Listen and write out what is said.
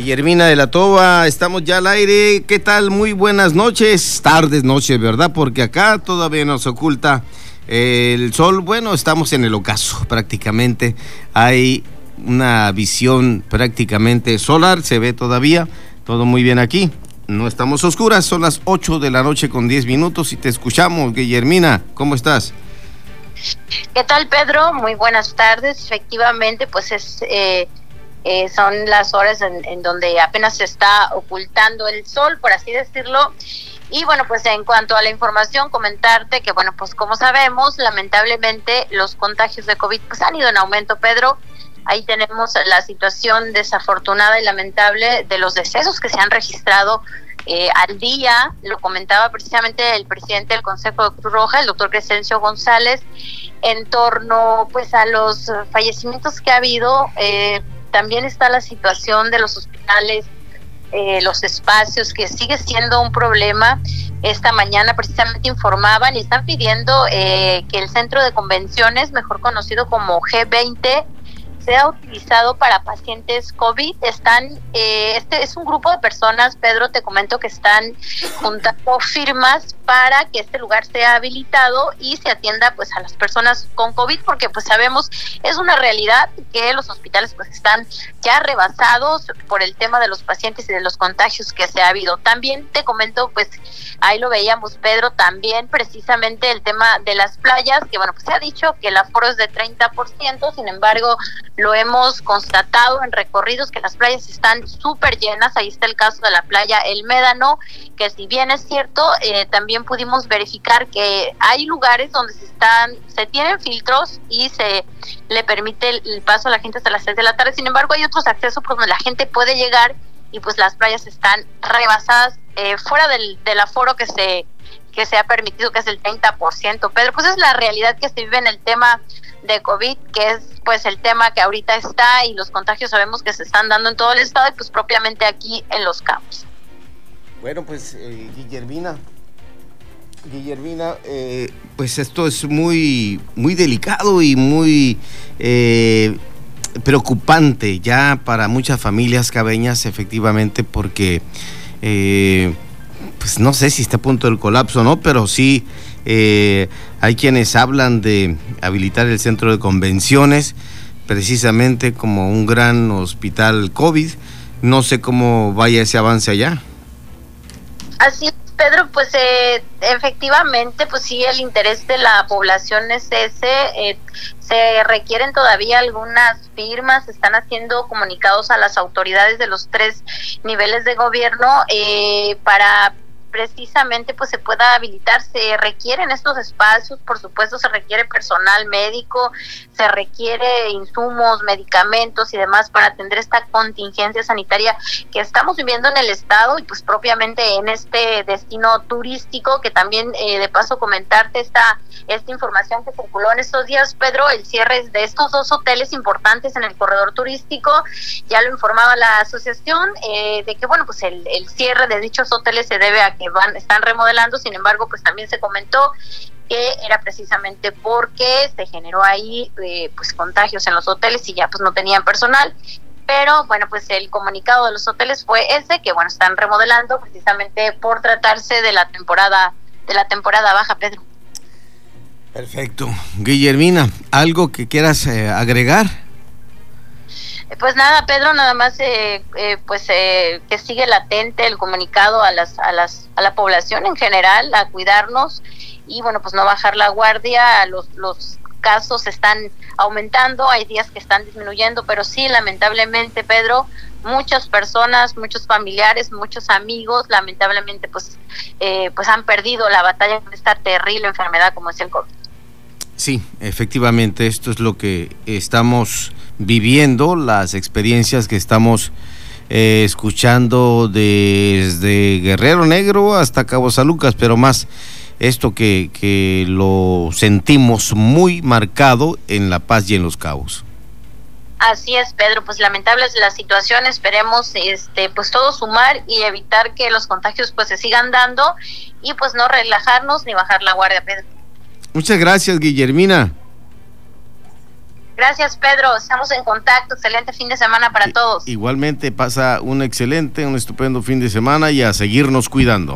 Guillermina de la Toba, estamos ya al aire. ¿Qué tal? Muy buenas noches, tardes, noches, ¿verdad? Porque acá todavía nos oculta el sol. Bueno, estamos en el ocaso prácticamente. Hay una visión prácticamente solar, se ve todavía. Todo muy bien aquí. No estamos oscuras, son las 8 de la noche con 10 minutos y te escuchamos, Guillermina. ¿Cómo estás? ¿Qué tal, Pedro? Muy buenas tardes. Efectivamente, pues es eh, eh, son las horas en, donde apenas se está ocultando el sol, por así decirlo. Y bueno, pues en cuanto a la información, comentarte que, bueno, pues como sabemos, lamentablemente los contagios de COVID pues, han ido en aumento, Pedro. Ahí tenemos la situación desafortunada y lamentable de los decesos que se han registrado eh, al día, lo comentaba precisamente el presidente del Consejo de Cruz Roja, el doctor Crescencio González, en torno pues a los fallecimientos que ha habido. Eh, también está la situación de los hospitales, eh, los espacios, que sigue siendo un problema. Esta mañana precisamente informaban y están pidiendo eh, que el centro de convenciones, mejor conocido como G20, sea utilizado para pacientes COVID. Están, eh, este es un grupo de personas, Pedro, te comento que están juntando firmas para que este lugar sea habilitado y se atienda pues a las personas con COVID, porque pues sabemos es una realidad que los hospitales pues están ya rebasados por el tema de los pacientes y de los contagios que se ha habido. También te comento pues ahí lo veíamos Pedro también precisamente el tema de las playas, que bueno pues se ha dicho que el aforo es de 30%, sin embargo lo hemos constatado en recorridos que las playas están súper llenas. Ahí está el caso de la playa El Médano, que si bien es cierto, eh, también pudimos verificar que hay lugares donde se están, se tienen filtros y se le permite el, paso a la gente hasta las 6 de la tarde. Sin embargo, hay otros accesos por donde la gente puede llegar y pues las playas están rebasadas eh, fuera del, aforo que se que se ha permitido, que es el 30%. Pedro, pues es la realidad que se vive en el tema de COVID, que es pues el tema que ahorita está y los contagios sabemos que se están dando en todo el estado y pues propiamente aquí en los campos. Bueno, pues eh, Guillermina, Guillermina, eh, pues esto es muy, muy delicado y muy eh, preocupante ya para muchas familias cabeñas, efectivamente, porque pues no sé si está a punto del colapso o no, pero sí eh, hay quienes hablan de habilitar el centro de convenciones precisamente como un gran hospital COVID. No sé cómo vaya ese avance allá. Así Pedro, pues eh, efectivamente, pues sí, el interés de la población es ese. Eh, se requieren todavía algunas firmas, están haciendo comunicados a las autoridades de los tres niveles de gobierno para precisamente pues se pueda habilitar. Se requieren estos espacios, por supuesto se requiere personal médico, se requiere insumos, medicamentos y demás para atender esta contingencia sanitaria que estamos viviendo en el estado y pues propiamente en este destino turístico que también eh, de paso comentarte esta, esta información que circuló en estos días, Pedro, el cierre de estos dos hoteles importantes en el corredor turístico, ya lo informaba la asociación eh, de que bueno pues el, el cierre de dichos hoteles se debe a que van, están remodelando, sin embargo, pues también se comentó que era precisamente porque se generó ahí eh, pues contagios en los hoteles y ya pues no tenían personal. Pero bueno pues el comunicado de los hoteles fue ese que bueno están remodelando precisamente por tratarse de la temporada de la temporada baja Pedro. Perfecto. Guillermina algo que quieras eh, agregar pues nada, Pedro, nada más eh, eh, pues eh, que sigue latente el comunicado a las a las a la población en general a cuidarnos y bueno pues no bajar la guardia. Los los casos están aumentando, hay días que están disminuyendo, pero sí lamentablemente, Pedro, muchas personas, muchos familiares, muchos amigos, lamentablemente pues pues han perdido la batalla con esta terrible enfermedad como es el COVID. Sí, efectivamente, esto es lo que estamos viviendo, las experiencias que estamos eh, escuchando desde Guerrero Negro hasta Cabo San Lucas, pero más esto que, que lo sentimos muy marcado en La Paz y en Los Cabos. Así es, Pedro, pues lamentable es la situación, esperemos este pues todo sumar y evitar que los contagios pues se sigan dando y pues no relajarnos ni bajar la guardia, Pedro. Muchas gracias, Guillermina. Gracias, Pedro. Estamos en contacto. Excelente fin de semana para todos. Igualmente pasa un excelente, un estupendo fin de semana y a seguirnos cuidando.